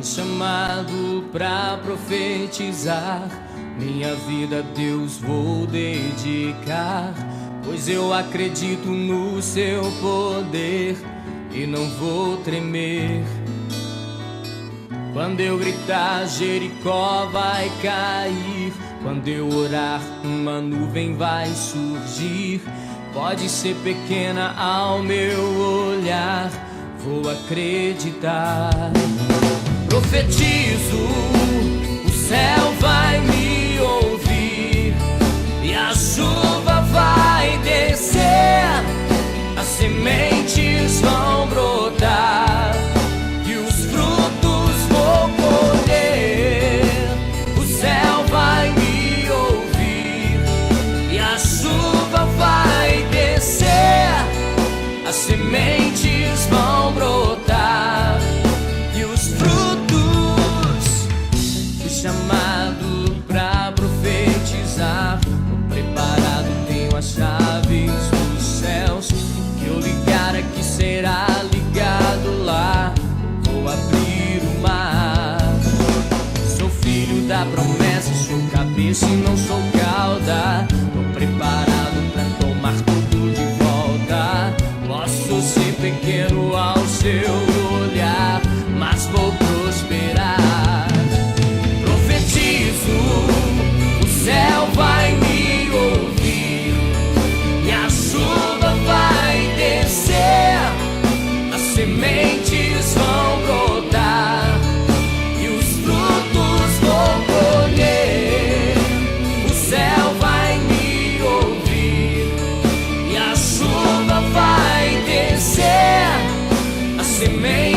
Fui chamado pra profetizar. Minha vida a Deus vou dedicar. Pois eu acredito no seu poder e não vou tremer. Quando eu gritar, Jericó vai cair. Quando eu orar, uma nuvem vai surgir. Pode ser pequena ao meu olhar, vou acreditar. Profetizo, o céu vai me ouvir e a chuva vai descer, as sementes vão brotar. e os frutos vou colher. O céu vai me ouvir e a chuva vai descer, as sementes promessa, sou cabeça e não sou cauda. E a